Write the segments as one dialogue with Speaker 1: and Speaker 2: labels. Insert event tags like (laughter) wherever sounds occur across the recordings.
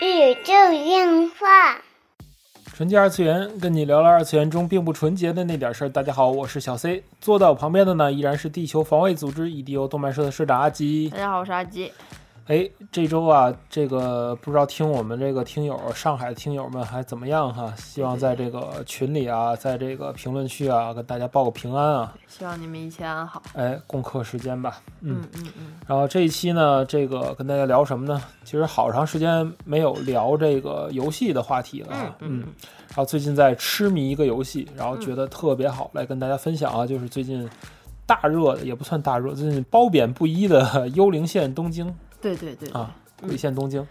Speaker 1: 宇宙电话。
Speaker 2: 纯洁二次元，跟你聊聊二次元中并不纯洁的那点事儿。大家好，我是小 C，坐在我旁边的呢依然是地球防卫组织 EDO 动漫社的社长阿吉
Speaker 3: 大。家好，我是阿吉。
Speaker 2: 哎，这周啊，这个不知道听我们这个听友，上海的听友们还怎么样哈？希望在这个群里啊，在这个评论区啊，跟大家报个平安啊。
Speaker 3: 希望你们一切安好。
Speaker 2: 哎，共克时间吧。嗯
Speaker 3: 嗯嗯嗯，
Speaker 2: 然后这一期呢，这个跟大家聊什么呢？其实好长时间没有聊这个游戏的话题了啊。
Speaker 3: 嗯嗯
Speaker 2: 然后最近在痴迷一个游戏，然后觉得特别好，来跟大家分享啊，就是最近大热的，也不算大热，最近褒贬不一的 (laughs)《幽灵线：东京
Speaker 3: 对对对》对
Speaker 2: 啊，《鬼线东京》。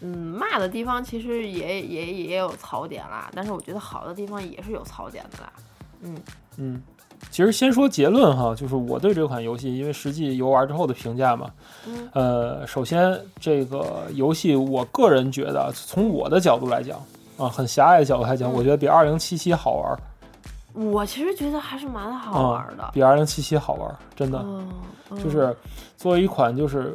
Speaker 3: 嗯，骂的地方其实也也也有槽点啦，但是我觉得好的地方也是有槽点的啦。嗯
Speaker 2: 嗯，其实先说结论哈，就是我对这款游戏，因为实际游玩之后的评价嘛，
Speaker 3: 嗯
Speaker 2: 呃，首先这个游戏，我个人觉得，从我的角度来讲啊，很狭隘的角度来讲，
Speaker 3: 嗯
Speaker 2: 我觉得比二零七七好玩，
Speaker 3: 我其实觉得还是蛮好玩的。
Speaker 2: 比二零七七好玩，真的。就是作为一款就是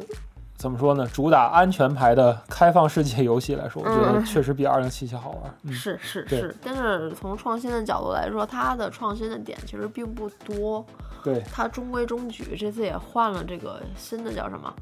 Speaker 2: 怎么说呢，主打安全牌的开放世界游戏来说，我觉得
Speaker 3: 嗯
Speaker 2: 确实比二零七七好玩。嗯，
Speaker 3: 是是是，但是从创新的角度来说，它的创新的点其实并不多，
Speaker 2: 对，
Speaker 3: 它中规中矩。这次也换了这个新的叫什么？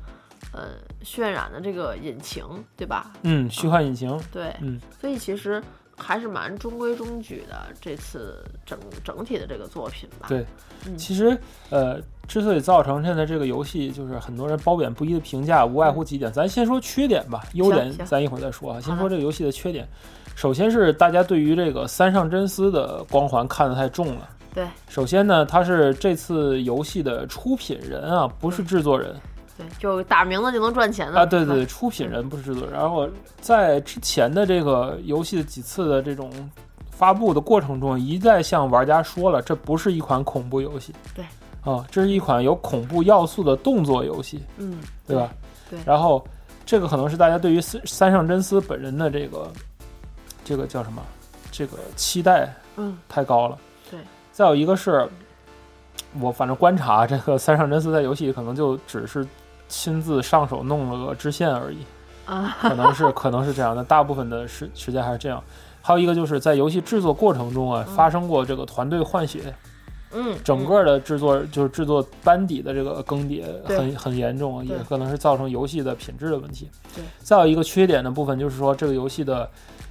Speaker 3: 呃，渲染的这个引擎，对吧？
Speaker 2: 嗯，虚幻引擎，
Speaker 3: 对，
Speaker 2: 嗯，
Speaker 3: 所以其实还是蛮中规中矩的。这次整整体的这个作品吧，
Speaker 2: 对
Speaker 3: 嗯
Speaker 2: 其实呃，之所以造成现在这个游戏就是很多人褒贬不一的评价，无外乎几点。咱先说缺点吧，优点咱一会儿再说啊。先说这个游戏的缺点，首先是大家对于这个三上真司的光环看得太重了。
Speaker 3: 对
Speaker 2: 首先呢，他是这次游戏的出品人啊，不是制作人。
Speaker 3: 对，就打名字就能赚钱的
Speaker 2: 啊，对对对，出品人不是制作人。然后在之前的这个游戏的几次的这种发布的过程中，一再向玩家说了，这不是一款恐怖游戏。
Speaker 3: 对。
Speaker 2: 啊，这是一款有恐怖要素的动作游戏，
Speaker 3: 嗯，
Speaker 2: 对吧？
Speaker 3: 对
Speaker 2: 然后这个可能是大家对于三三上真司本人的这个这个叫什么？这个期待
Speaker 3: 嗯，
Speaker 2: 太高了。
Speaker 3: 对。
Speaker 2: 再有一个是，我反正观察这个三上真司在游戏里可能就只是亲自上手弄了个支线而已，
Speaker 3: 啊，
Speaker 2: 可能是可能是这样的，大部分的时时间还是这样。还有一个就是在游戏制作过程中啊，
Speaker 3: 嗯
Speaker 2: 发生过这个团队换血，
Speaker 3: 嗯，
Speaker 2: 整个的制作就是制作班底的这个更迭很很严重，也可能是造成游戏的品质的问题。
Speaker 3: 对，
Speaker 2: 再有一个缺点的部分就是说这个游戏的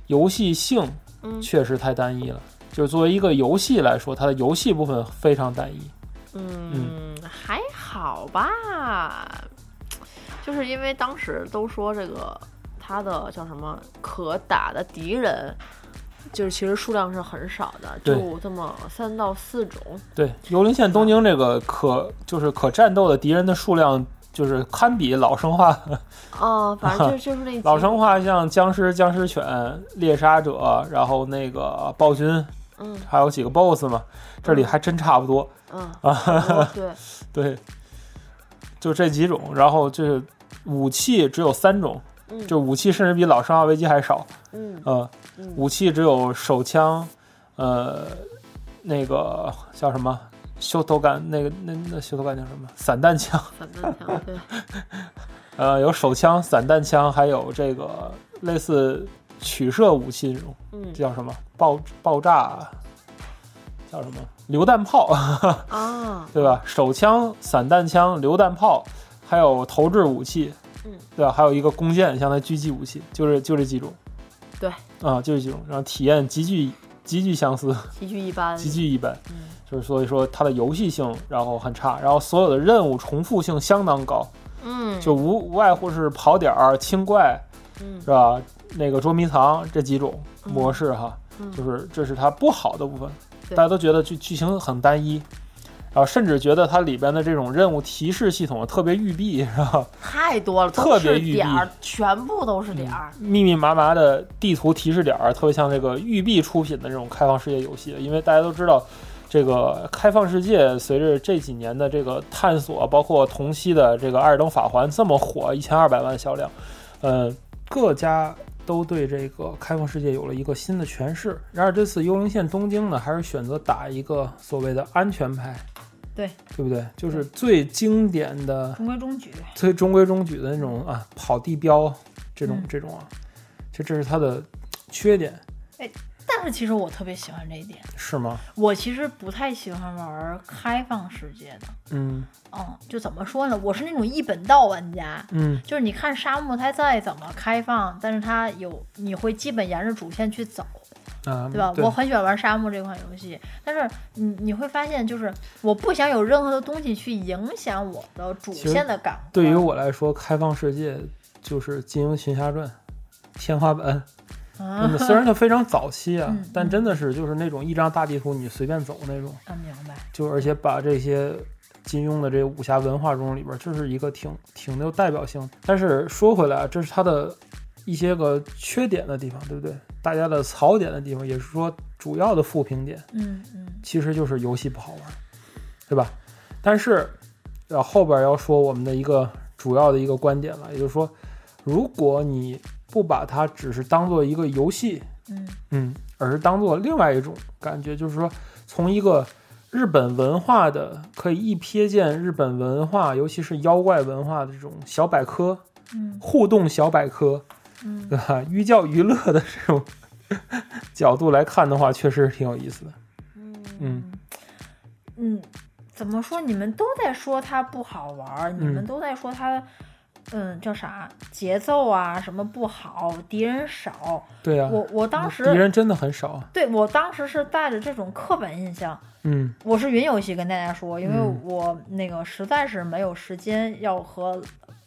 Speaker 2: 游戏性
Speaker 3: 嗯
Speaker 2: 确实太单一了，就是作为一个游戏来说，它的游戏部分非常单一。
Speaker 3: 嗯，还好吧，就是因为当时都说这个他的叫什么可打的敌人，就是其实数量是很少的，就这么三到四种。
Speaker 2: 对，幽灵线东京这个可就是可战斗的敌人的数量，就是堪比老生化。
Speaker 3: 哦，反正就就是那 (laughs)
Speaker 2: 老生化像僵尸、僵尸犬、猎杀者，然后那个暴君，
Speaker 3: 嗯
Speaker 2: 还有几个 BOSS 嘛，这里还真差不多。
Speaker 3: 嗯，
Speaker 2: 啊
Speaker 3: 对，(laughs)
Speaker 2: 对，就这几种，然后就是武器只有三种，
Speaker 3: 嗯
Speaker 2: 就武器甚至比老生化危机还少。
Speaker 3: 嗯
Speaker 2: 呃，
Speaker 3: 嗯
Speaker 2: 武器只有手枪，呃，那个叫什么修头杆，那个那那修头杆叫什么？散弹枪，
Speaker 3: 散弹枪，对，(laughs)
Speaker 2: 呃，有手枪、散弹枪，还有这个类似取射武器这种，叫什么？爆爆炸，叫什么？榴弹炮，(laughs)
Speaker 3: 啊，
Speaker 2: 对吧？手枪、散弹枪、榴弹炮，还有投掷武器，
Speaker 3: 嗯，
Speaker 2: 对吧？还有一个弓箭，像那狙击武器，就是就这几种。
Speaker 3: 对，
Speaker 2: 啊，就这几种，然后体验极具极具相似，
Speaker 3: 极具一般，
Speaker 2: 极具一般。
Speaker 3: 嗯
Speaker 2: 就是所以说它的游戏性然后很差，然后所有的任务重复性相当高，
Speaker 3: 嗯，
Speaker 2: 就无无外乎是跑点儿、清怪
Speaker 3: 嗯
Speaker 2: 是吧？那个捉迷藏这几种
Speaker 3: 嗯
Speaker 2: 模式哈，
Speaker 3: 嗯
Speaker 2: 就是这是它不好的部分，大家都觉得剧剧情很单一。然后甚至觉得它里边的这种任务提示系统特别育碧，(laughs) 是吧？
Speaker 3: 太多了，
Speaker 2: 特别育碧
Speaker 3: 点儿，全部都是点儿。
Speaker 2: 密密麻麻的地图提示点儿，特别像这个育碧出品的这种开放世界游戏。因为大家都知道，这个开放世界随着这几年的这个探索，包括同期的这个《艾尔登法环》这么火，一千二百万销量，呃，各家都对这个开放世界有了一个新的诠释。然而这次幽灵线东京呢，还是选择打一个所谓的安全牌，
Speaker 3: 对，
Speaker 2: 对不对？就是最经典的、
Speaker 3: 中规中矩。
Speaker 2: 最中规中矩的那种啊，跑地标，这种
Speaker 4: 嗯
Speaker 2: 这种啊，就这是它的缺点，哎
Speaker 4: 但是其实我特别喜欢这一点，
Speaker 2: 是吗？
Speaker 4: 我其实不太喜欢玩开放世界的。
Speaker 2: 嗯
Speaker 4: 嗯，就怎么说呢？我是那种一本道玩家，
Speaker 2: 嗯
Speaker 4: 就是你看沙漠它再怎么开放，但是它有你会基本沿着主线去走，
Speaker 2: 啊，
Speaker 4: 对吧？我很喜欢玩沙漠这款游戏，但是你你会发现，就是我不想有任何的东西去影响我的主线的感官。
Speaker 2: 对于我来说，开放世界就是《金庸群侠传》天花板。
Speaker 4: 啊
Speaker 2: 真的，虽然它非常早期啊，(laughs)
Speaker 4: 嗯
Speaker 2: 但真的是就是那种一张大地图你随便走那种，
Speaker 4: 啊，明白。
Speaker 2: 就而且把这些金庸的这武侠文化中里边，这是一个挺挺有代表性。但是说回来啊，这是它的一些个缺点的地方，对不对？大家的槽点的地方，也是说主要的负评点，
Speaker 4: 嗯嗯。
Speaker 2: 其实就是游戏不好玩，对吧？但是，呃，后边要说我们的一个主要的一个观点了，也就是说，如果你不把它只是当做一个游戏，
Speaker 4: 嗯。
Speaker 2: 嗯，而是当做另外一种感觉，就是说从一个日本文化的可以一瞥见日本文化，尤其是妖怪文化的这种小百科、
Speaker 4: 嗯。
Speaker 2: 互动小百科，
Speaker 4: 嗯
Speaker 2: 对吧？(laughs) 寓教于乐的这种 (laughs) 角度来看的话，确实挺有意思的。
Speaker 4: 嗯嗯，怎么说？你们都在说它不好玩儿，你们
Speaker 2: 嗯
Speaker 4: 都在说它，嗯，叫啥节奏啊什么不好，敌人少。
Speaker 2: 对啊，
Speaker 4: 我我当时敌
Speaker 2: 人真的很少啊。
Speaker 4: 对我当时是带着这种刻板印象。
Speaker 2: 嗯
Speaker 4: 我是云游戏跟大家说，因为
Speaker 2: 嗯
Speaker 4: 我那个实在是没有时间要和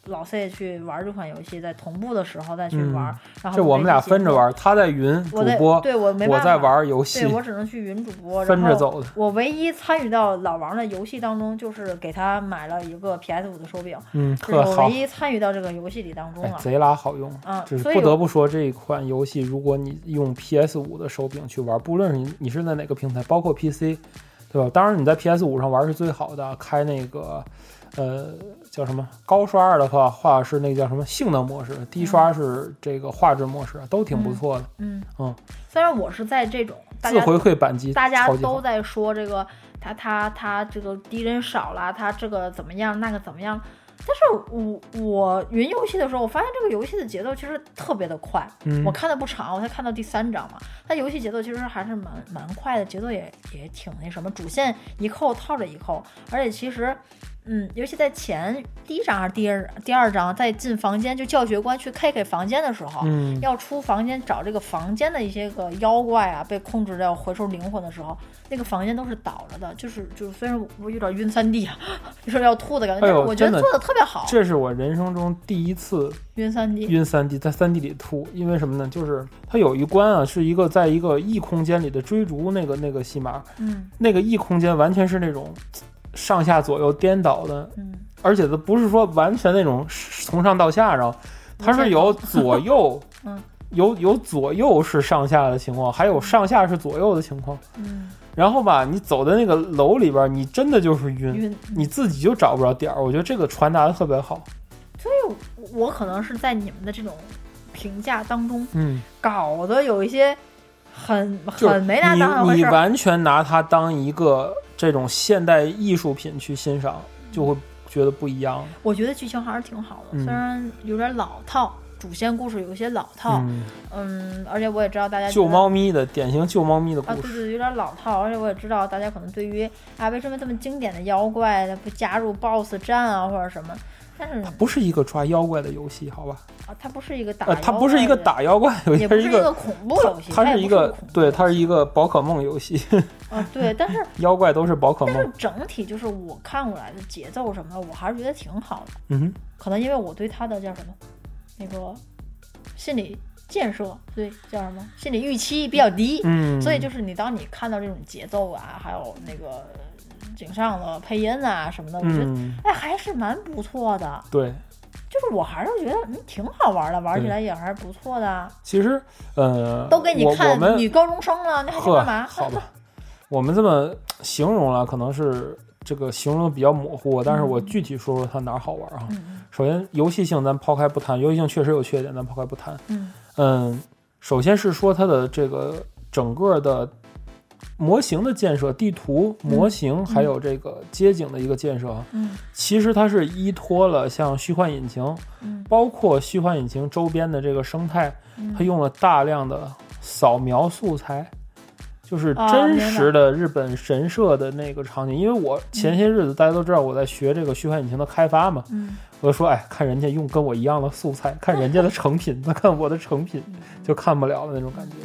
Speaker 4: 老 C 去玩这款游戏，在同步的时候再去玩。然后
Speaker 2: 嗯这我们俩分着玩，他在云主播，
Speaker 4: 对我没
Speaker 2: 我在玩游戏
Speaker 4: 对，我只能去云主播，
Speaker 2: 分着走的。
Speaker 4: 我唯一参与到老王的游戏当中，就是给他买了一个 PS 五的手柄，
Speaker 2: 嗯，
Speaker 4: 这是我唯，一参与到这个游戏里当中
Speaker 2: 哎，
Speaker 4: 了。
Speaker 2: 贼拉好用。
Speaker 4: 嗯，
Speaker 2: 只是不得不说，这一款游戏，如果你用 PS 五的手柄去玩，不论是你你是在哪个平台，包括 PC，对吧？当然你在 PS 五上玩是最好的，开那个呃叫什么？高刷的话，画是那个叫什么？性能模式，低刷是这个画质模式，都挺不错的。
Speaker 4: 嗯
Speaker 2: 嗯，
Speaker 4: 虽然我是在这种
Speaker 2: 自回馈扳机，
Speaker 4: 大家。都在说这个他他他这个敌人少了，他这个怎么样，那个怎么样。但是我我云游戏的时候，我发现这个游戏的节奏其实特别的快。
Speaker 2: 嗯。
Speaker 4: 我看的不长，我才看到第三章嘛。它游戏节奏其实还是蛮蛮快的，节奏也也挺那什么，主线一扣套着一扣，而且其实。嗯，尤其在前第一章还是第二第二章，在进房间就教学官去开开房间的时候，
Speaker 2: 嗯，
Speaker 4: 要出房间找这个房间的一些个妖怪啊，被控制着要回收灵魂的时候，那个房间都是倒着的，就是就是虽然我有点晕三 D 啊，(laughs) 就是要吐的感觉，
Speaker 2: 哎
Speaker 4: 是我觉得做的特别好。
Speaker 2: 这是我人生中第一次
Speaker 4: 晕三 D，
Speaker 2: 晕三 D，在三 D 里吐，因为什么呢？就是它有一关啊，是一个在一个异空间里的追逐那个那个戏码，
Speaker 4: 嗯
Speaker 2: 那个异空间完全是那种上下左右颠倒的，
Speaker 4: 嗯，
Speaker 2: 而且它不是说完全那种从上到下，然后它是有左右，(laughs)
Speaker 4: 嗯，
Speaker 2: 有有左右是上下的情况，还有上下是左右的情况。
Speaker 4: 嗯
Speaker 2: 然后吧，你走在那个楼里边，你真的就是晕，
Speaker 4: 晕。
Speaker 2: 你自己就找不着点儿。我觉得这个传达的特别好。
Speaker 4: 所以我可能是在你们的这种评价当中
Speaker 2: 嗯，
Speaker 4: 搞得有一些很很没拿当回
Speaker 2: 你你
Speaker 4: 事儿。
Speaker 2: 完全拿它当一个这种现代艺术品去欣赏，就会觉得不一样。
Speaker 4: 我觉得剧情还是挺好的，
Speaker 2: 嗯
Speaker 4: 虽然有点老套，主线故事有些老套，
Speaker 2: 嗯，
Speaker 4: 嗯，而且我也知道大家
Speaker 2: 救猫咪的典型救猫咪的
Speaker 4: 啊，
Speaker 2: 故事。
Speaker 4: 对对，有点老套，而且我也知道大家可能对于啊，为什么这么经典的妖怪它不加入 BOSS 战啊或者什么？但是
Speaker 2: 它不是一个抓妖怪的游戏，好吧？
Speaker 4: 啊，它不是一个打、
Speaker 2: 呃，它不是一个，打妖怪游戏，它是一个，
Speaker 4: 恐怖游戏，
Speaker 2: 它是一个对，它是一个宝可梦游戏，
Speaker 4: 啊，对，但是 (laughs)
Speaker 2: 妖怪都是宝可梦
Speaker 4: 但是
Speaker 2: 梦。
Speaker 4: 整体就是我看过来的节奏什么的，我还是觉得挺好的。
Speaker 2: 嗯哼，
Speaker 4: 可能因为我对它的叫什么那个心理建设，对叫什么心理预期比较低，
Speaker 2: 嗯，
Speaker 4: 所以就是你当你看到这种节奏啊，还有那个井上的配音啊什么的，我觉得、
Speaker 2: 嗯，
Speaker 4: 哎还是蛮不错的。
Speaker 2: 对，
Speaker 4: 就是我还是觉得嗯挺好玩的，玩起来也还是不错的。
Speaker 2: 其实呃，
Speaker 4: 都给你看
Speaker 2: 们
Speaker 4: 女高中生了，你还去干嘛？
Speaker 2: 好吧，我们这么形容了，可能是这个形容的比较模糊，但是我
Speaker 4: 嗯
Speaker 2: 具体说说它哪儿好玩啊。
Speaker 4: 嗯
Speaker 2: 首先，游戏性咱抛开不谈，游戏性确实有缺点，咱抛开不谈。
Speaker 4: 嗯
Speaker 2: 嗯，首先是说它的这个整个的模型的建设、地图模型，还有这个街景的一个建设啊，
Speaker 4: 嗯。
Speaker 2: 其实它是依托了像虚幻引擎，
Speaker 4: 嗯。
Speaker 2: 包括虚幻引擎周边的这个生态，
Speaker 4: 嗯。
Speaker 2: 它用了大量的扫描素材，就是
Speaker 4: 啊
Speaker 2: 真实的日本神社的那个场景。因为我前些日子大家都知道我在学这个虚幻引擎的开发嘛，
Speaker 4: 嗯。
Speaker 2: 我就说，哎，看人家用跟我一样的素材，看人家的成品，再 (laughs) 看我的成品，就看不了的那种感觉。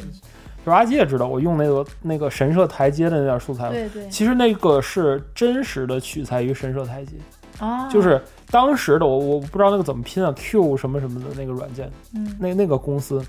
Speaker 2: 就是阿基也知道，我用那个那个神社台阶的那点素材，
Speaker 4: 对对。
Speaker 2: 其实那个是真实的取材于神社台阶，
Speaker 4: 啊，
Speaker 2: 就是当时的我我不知道那个怎么拼啊，Q 什么什么的那个软件，
Speaker 4: 嗯。
Speaker 2: 那那个公司，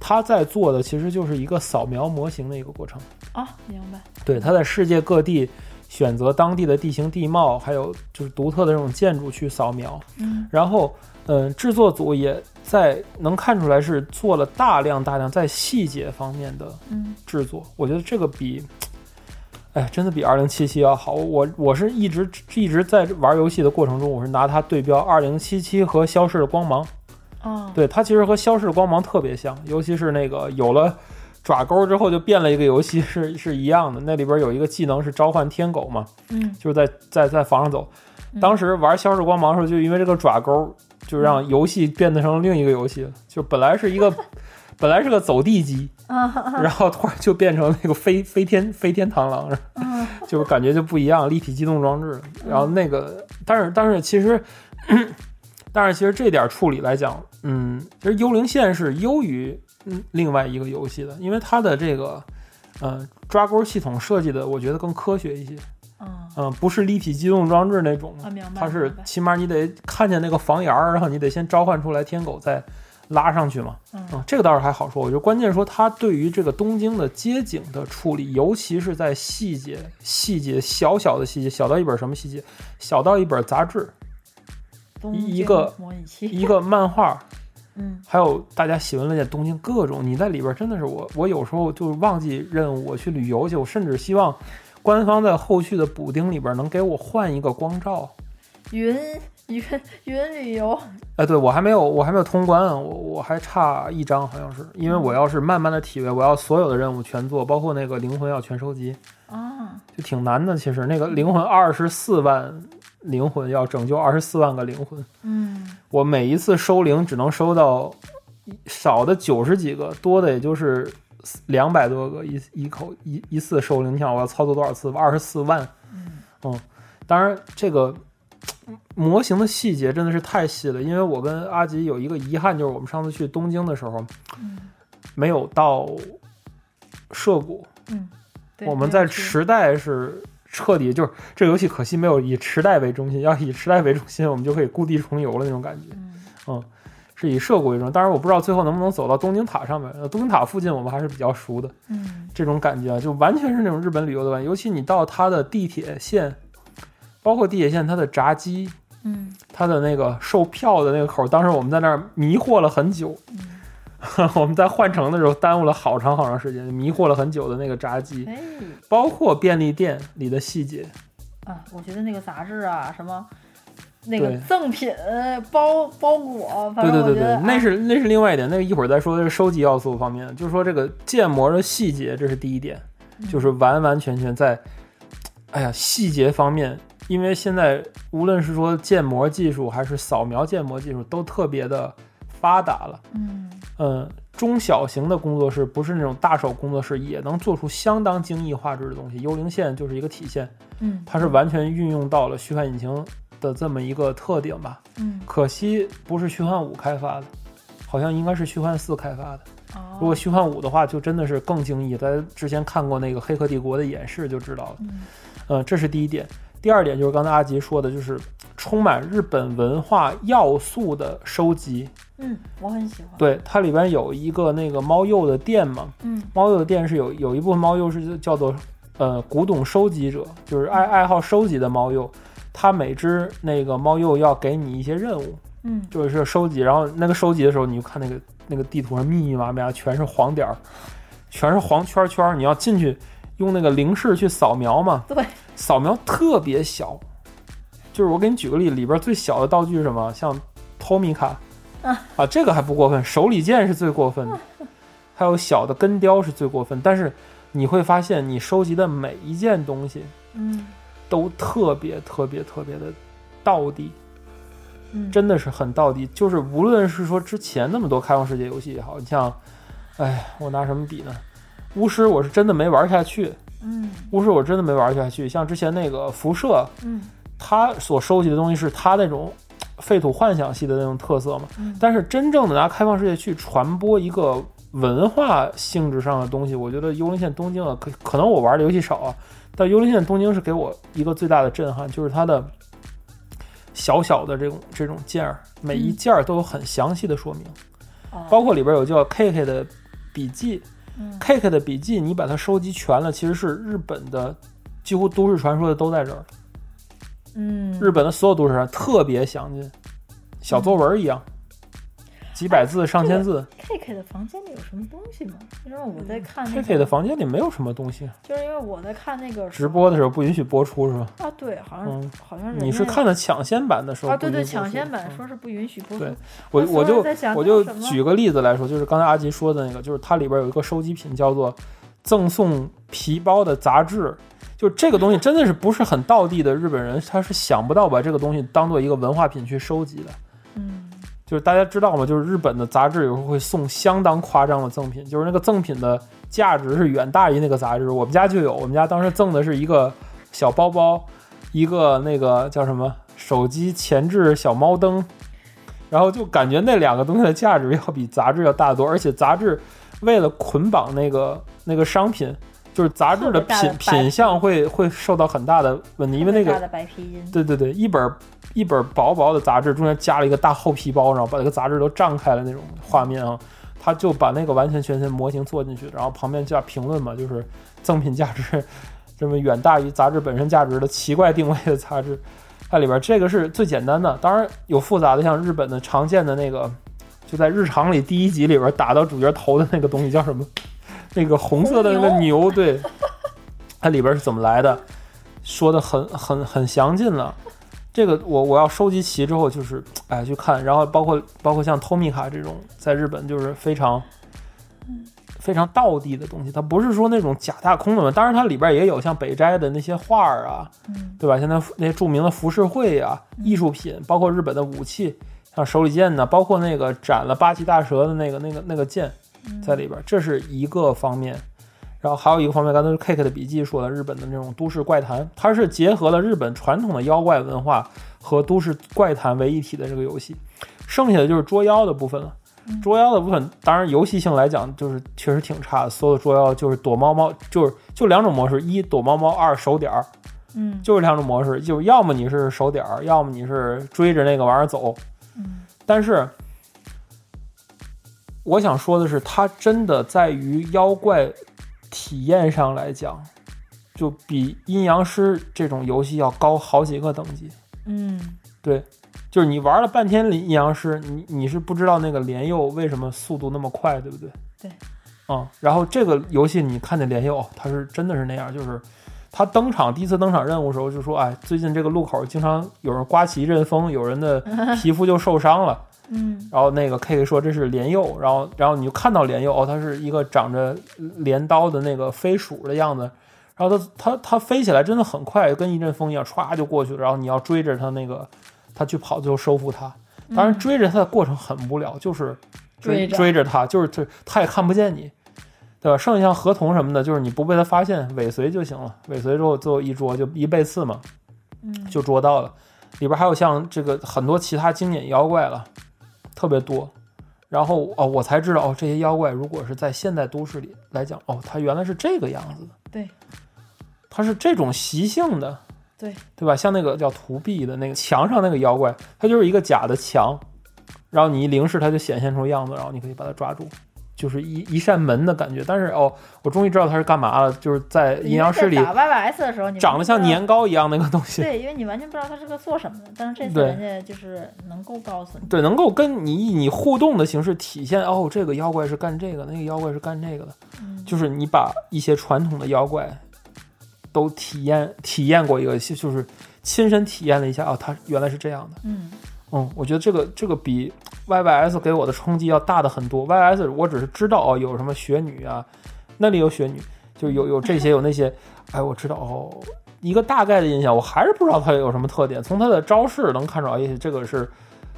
Speaker 2: 他在做的其实就是一个扫描模型的一个过程。
Speaker 4: 啊，明白，
Speaker 2: 对，他在世界各地选择当地的地形地貌，还有就是独特的这种建筑去扫描，
Speaker 4: 嗯。
Speaker 2: 然后嗯，制作组也在能看出来是做了大量大量在细节方面的
Speaker 4: 嗯
Speaker 2: 制作，我觉得这个比，哎，真的比二零七七要好。我我是一直一直在玩游戏的过程中，我是拿它对标二零七七和消逝的光芒。
Speaker 4: 啊，
Speaker 2: 对，它其实和消逝的光芒特别像，尤其是那个有了爪钩之后就变了一个游戏是是一样的。那里边有一个技能是召唤天狗嘛，
Speaker 4: 嗯
Speaker 2: 就是在在在房上走。当时玩消逝光芒的时候，就因为这个爪钩，就让游戏变得成另一个游戏了。就本来是一个 (laughs) 本来是个走地机，
Speaker 4: 啊
Speaker 2: 然后突然就变成那个飞飞天飞天螳螂，
Speaker 4: 嗯
Speaker 2: 就是感觉就不一样，立体机动装置。然后那个，但是但是其实，(clears throat) 但是其实这点处理来讲，嗯，其实幽灵线是优于嗯另外一个游戏的，因为它的这个呃抓钩系统设计的，我觉得更科学一些。
Speaker 4: 嗯
Speaker 2: 嗯、不是立体机动装置那种，它是起码你得看见那个房檐儿，然后你得先召唤出来天狗，再拉上去嘛。
Speaker 4: 嗯
Speaker 2: 啊，这个倒是还好说。我觉得关键说它对于这个东京的街景的处理，尤其是在细节、细节小小的细节，小到一本什么细节，小到一本杂志、一个
Speaker 4: 模拟器，
Speaker 2: 一个漫画，(laughs)
Speaker 4: 嗯
Speaker 2: 还有大家喜闻乐见东京各种，你在里边真的是我，我有时候就忘记任务，我去旅游去，我甚至希望官方在后续的补丁里边能给我换一个光照。
Speaker 4: 云 (laughs) 云云旅游，
Speaker 2: 哎，对我还没有，我还没有通关啊，我我还差一张，好像是，因为我要是慢慢的体会，我要所有的任务全做，包括那个灵魂要全收集，
Speaker 4: 啊，
Speaker 2: 就挺难的。其实那个灵魂二十四万灵魂要拯救二十四万个灵魂，
Speaker 4: 嗯
Speaker 2: 我每一次收灵只能收到少的九十几个，多的也就是两百多个一一口一一次收灵。你想我要操作多少次？二十四万。
Speaker 4: 嗯
Speaker 2: 当然，这个模型的细节真的是太细了，因为我跟阿吉有一个遗憾，就是我们上次去东京的时候
Speaker 4: 嗯
Speaker 2: 没有到涉谷，
Speaker 4: 嗯，
Speaker 2: 我们在池袋是彻底就是这个游戏可惜没有以池袋为中心，要以池袋为中心，我们就可以故地重游了那种感觉。
Speaker 4: 嗯
Speaker 2: 是以涉谷为中，当然我不知道最后能不能走到东京塔上面。呃东京塔附近我们还是比较熟的，
Speaker 4: 嗯
Speaker 2: 这种感觉啊，就完全是那种日本旅游的感觉。尤其你到它的地铁线，包括地铁线它的闸机，
Speaker 4: 嗯
Speaker 2: 它的那个售票的那个口，当时我们在那儿迷惑了很久。
Speaker 4: 嗯，(laughs)
Speaker 2: 我们在换乘的时候耽误了好长好长时间，迷惑了很久的那个闸机，
Speaker 4: 哎
Speaker 2: 包括便利店里的细节。
Speaker 4: 啊，我觉得那个杂志啊，什么那个
Speaker 2: 对
Speaker 4: 赠品包包裹，反
Speaker 2: 对对对对那是那是另外一点，那个一会儿再说。这是收集要素方面，就是说这个建模的细节，这是第一点，
Speaker 4: 嗯
Speaker 2: 就是完完全全在，哎呀细节方面，因为现在无论是说建模技术还是扫描建模技术都特别的发达了。
Speaker 4: 嗯
Speaker 2: 嗯，中小型的工作室不是那种大手工作室，也能做出相当精益画质的东西。幽灵线就是一个体现，
Speaker 4: 嗯，
Speaker 2: 它是完全运用到了虚幻引擎的这么一个特点吧。
Speaker 4: 嗯
Speaker 2: 可惜不是虚幻五开发的，好像应该是虚幻四开发的。
Speaker 4: 哦，
Speaker 2: 如果虚幻五的话，就真的是更精益。大家之前看过那个《黑客帝国》的演示就知道了。
Speaker 4: 嗯
Speaker 2: 嗯，这是第一点。第二点就是刚才阿吉说的，就是充满日本文化要素的收集。
Speaker 4: 嗯，我很喜欢，
Speaker 2: 对，它里边有一个那个猫鼬的店嘛，
Speaker 4: 嗯
Speaker 2: 猫鼬的店是有有一部分猫鼬是叫做呃古董收集者，就是爱爱好收集的猫鼬。它每只那个猫鼬要给你一些任务，
Speaker 4: 嗯。
Speaker 2: 就是收集，然后那个收集的时候，你就看那个那个地图上密密麻麻全是黄点儿，全是黄圈圈儿，你要进去用那个灵视去扫描嘛，
Speaker 4: 对，
Speaker 2: 扫描特别小，就是我给你举个例，里边最小的道具是什么？像 Tomica
Speaker 4: 啊。
Speaker 2: 啊，这个还不过分，手里剑是最过分的，(laughs) 还有小的根雕是最过分，但是你会发现你收集的每一件东西
Speaker 4: 嗯
Speaker 2: 都特别特别特别的到底，
Speaker 4: 嗯，
Speaker 2: 真的是很到底。就是无论是说之前那么多开放世界游戏也好，你像，哎，我拿什么比呢？巫师我是真的没玩下去，
Speaker 4: 嗯
Speaker 2: 巫师我真的没玩下去。像之前那个辐射，
Speaker 4: 嗯
Speaker 2: 他所收集的东西是他那种废土幻想系的那种特色嘛。
Speaker 4: 嗯，
Speaker 2: 但是真正的拿开放世界去传播一个文化性质上的东西，我觉得《幽灵线：东京》啊，可可能我玩的游戏少啊，但《幽灵线：东京》是给我一个最大的震撼，就是它的小小的这种这种件儿，每一件儿都有很详细的说明，
Speaker 4: 哦。
Speaker 2: 包括里边有叫 K K 的笔记
Speaker 4: 嗯
Speaker 2: ，K K 的笔记，你把它收集全了，其实是日本的几乎都市传说的都在这儿。
Speaker 4: 嗯。
Speaker 2: 日本的所有都市传说特别详尽，小作文一样，几百字、上千字。
Speaker 4: K K 的房间里有什么东西吗？因为我在看那
Speaker 2: K
Speaker 4: 个
Speaker 2: K 的房间里没有什么东西，
Speaker 4: 就是因为我在看那个
Speaker 2: 直播的时候不允许播出是吧？
Speaker 4: 啊，对，好像、
Speaker 2: 嗯
Speaker 4: 好像是
Speaker 2: 你是看的抢先版的时候
Speaker 4: 啊，对对，抢先版
Speaker 2: 嗯
Speaker 4: 说是不允许播出
Speaker 2: 对，我
Speaker 4: 我
Speaker 2: 就我就举个例子来说，就是刚才阿吉说的那个，就是它里边有一个收集品叫做赠送皮包的杂志，就这个东西真的是不是很道地的日本人，他是想不到把这个东西当做一个文化品去收集的。就是大家知道吗？就是日本的杂志有时候会送相当夸张的赠品，就是那个赠品的价值是远大于那个杂志。我们家就有，我们家当时赠的是一个小包包，一个那个叫什么手机前置小猫灯，然后就感觉那两个东西的价值要比杂志要大得多，而且杂志为了捆绑那个那个商品，就是杂志的品品相会会受到很大的问题，因为那个
Speaker 4: 大的白皮音，
Speaker 2: 对对对，一本一本薄薄的杂志，中间加了一个大厚皮包，然后把那个杂志都胀开了那种画面啊，他就把那个完全全新模型做进去，然后旁边加评论嘛，就是赠品价值这么远大于杂志本身价值的奇怪定位的杂志，它里边这个是最简单的，当然有复杂的，像日本的常见的那个，就在日常里第一集里边打到主角头的那个东西叫什么？那个红色的那个牛，对，它里边是怎么来的？说的很很很详尽了。这个我我要收集齐之后，就是哎去看，然后包括包括像 Tomica 这种，在日本就是非常非常道地的东西，它不是说那种假大空的嘛。当然，它里边也有像北斋的那些画儿啊，
Speaker 4: 嗯
Speaker 2: 对吧？现在那些著名的浮世绘啊，艺术品，包括日本的武器，像手里剑呢，包括那个斩了八岐大蛇的那个那个那个剑，
Speaker 4: 嗯
Speaker 2: 在里边，这是一个方面。然后还有一个方面，刚才是 Cake 的笔记说的，日本的那种都市怪谈，它是结合了日本传统的妖怪文化和都市怪谈为一体的这个游戏。剩下的就是捉妖的部分了。
Speaker 4: 嗯
Speaker 2: 捉妖的部分，当然游戏性来讲，就是确实挺差的。所有的捉妖就是躲猫猫，就是就两种模式：一躲猫猫，二守点儿，
Speaker 4: 嗯
Speaker 2: 就是两种模式。就是要么你是守点儿，要么你是追着那个玩意儿走。
Speaker 4: 嗯
Speaker 2: 但是我想说的是，它真的在于妖怪体验上来讲，就比阴阳师这种游戏要高好几个等级。
Speaker 4: 嗯
Speaker 2: 对，就是你玩了半天阴阳师，你你是不知道那个莲佑为什么速度那么快，对不对？
Speaker 4: 对。
Speaker 2: 嗯，然后这个游戏你看见莲佑，他是真的是那样，就是他登场第一次登场任务的时候就说，哎，最近这个路口经常有人刮起一阵风，有人的皮肤就受伤了。
Speaker 4: 嗯
Speaker 2: 然后那个 K K 说这是莲鼬，然后然后你就看到莲鼬哦，它是一个长着镰刀的那个飞鼠的样子，然后它它它飞起来真的很快，跟一阵风一样，歘就过去了。然后你要追着它那个，它去跑，最后收服它。当然追着它的过程很无聊，就是追
Speaker 4: 追着
Speaker 2: 它，就是它它也看不见你，对吧？剩下像合同什么的，就是你不被它发现，尾随就行了。尾随之后最后一捉就一背刺嘛，
Speaker 4: 嗯
Speaker 2: 就捉到了。里边还有像这个很多其他经典妖怪了，特别多。然后哦，我才知道哦，这些妖怪如果是在现代都市里来讲，哦，它原来是这个样子的，
Speaker 4: 对，
Speaker 2: 它是这种习性的，
Speaker 4: 对
Speaker 2: 对吧？像那个叫图壁的那个墙上那个妖怪，它就是一个假的墙，然后你一凝视它就显现出样子，然后你可以把它抓住，就是一一扇门的感觉。但是哦，我终于知道它是干嘛了，就是在阴阳师里
Speaker 4: 因为在打 YYS 的时候，你
Speaker 2: 长得像年糕一样那个东西。
Speaker 4: 对，因为你完全不知道它是个做什么的，但是这次人家就是能够告诉你，
Speaker 2: 对，能够跟你以你互动的形式体现哦，这个妖怪是干这个，那个妖怪是干这个的，
Speaker 4: 嗯
Speaker 2: 就是你把一些传统的妖怪都体验体验过一个，就是亲身体验了一下，哦，它原来是这样的。
Speaker 4: 嗯
Speaker 2: 嗯，我觉得这个这个比 YYS 给我的冲击要大的很多。YYS 我只是知道哦，有什么雪女啊，那里有雪女，就有有这些有那些，哎，我知道哦，一个大概的印象，我还是不知道它有什么特点。从它的招式能看出来，哎，这个是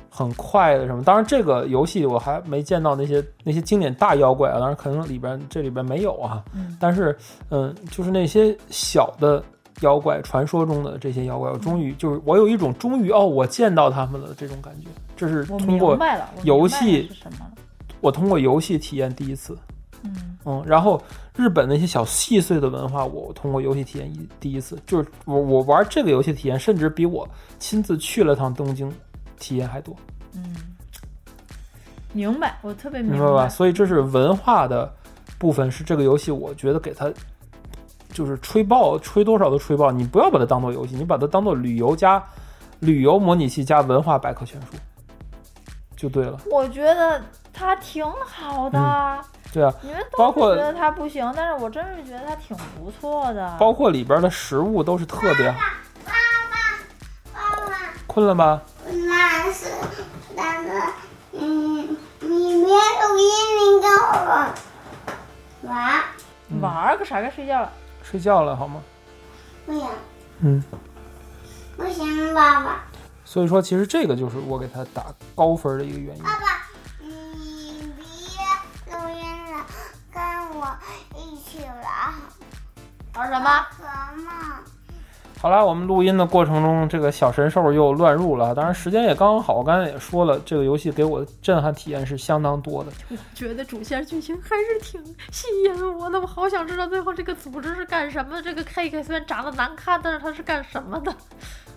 Speaker 2: 很快的什么。当然，这个游戏我还没见到那些那些经典大妖怪啊，当然可能里边这里边没有啊。
Speaker 4: 嗯
Speaker 2: 但是，嗯，就是那些小的妖怪，传说中的这些妖怪，我终于就是我有一种终于哦，我见到他们了这种感觉。这是通过游戏
Speaker 4: 是什么了？
Speaker 2: 我通过游戏体验第一次。
Speaker 4: 嗯
Speaker 2: 嗯，然后日本那些小细碎的文化，我通过游戏体验一第一次，就是我我玩这个游戏体验，甚至比我亲自去了趟东京体验还多，
Speaker 4: 嗯，明白，我特别
Speaker 2: 明白吧？所以这是文化的部分，是这个游戏我觉得给它就是吹爆，吹多少都吹爆。你不要把它当做游戏，你把它当做旅游加旅游模拟器加文化百科全书，就对了。
Speaker 4: 我觉得它挺好的。
Speaker 2: 对啊，
Speaker 4: 你们
Speaker 2: 包括
Speaker 4: 觉得它不行，但是我真是觉得它挺不错的。
Speaker 2: 包括里边的食物都是特别好。
Speaker 1: 妈妈，
Speaker 2: 困了吗？
Speaker 1: 那是，但是，嗯，你别录音，你跟我玩，
Speaker 2: 嗯
Speaker 4: 玩儿个啥？该睡觉了。
Speaker 2: 睡觉了好吗？
Speaker 1: 不行，
Speaker 2: 嗯。
Speaker 1: 不行，爸爸，
Speaker 2: 所以说，其实这个就是我给他打高分的一个原因。
Speaker 1: 爸爸，你别录音了，跟我一起玩
Speaker 4: 玩什么？
Speaker 1: 什么？
Speaker 2: 好啦，我们录音的过程中，这个小神兽又乱入了。当然，时间也刚好。我刚才也说了，这个游戏给我的震撼体验是相当多的。
Speaker 3: 我 (laughs) 觉得主线剧情还是挺吸引我的，我好想知道最后这个组织是干什么的。这个 K K 虽然长得难看，但是他是干什么的？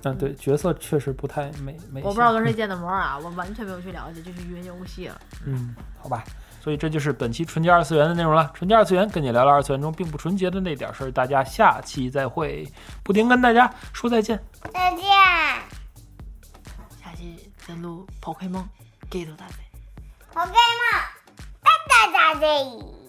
Speaker 2: 嗯，对，角色确实不太美美。
Speaker 3: 我不知道跟谁建的模啊，我完全没有去了解，就是云游戏了。
Speaker 2: 嗯，好吧。所以这就是本期纯洁二次元的内容了。纯洁二次元跟你聊聊二次元中并不纯洁的那点事儿。大家下期再会，不停跟大家说再见。
Speaker 1: 再见。
Speaker 3: 下期再录 Pokemon 给头大赛。
Speaker 1: 我给吗？大大大的。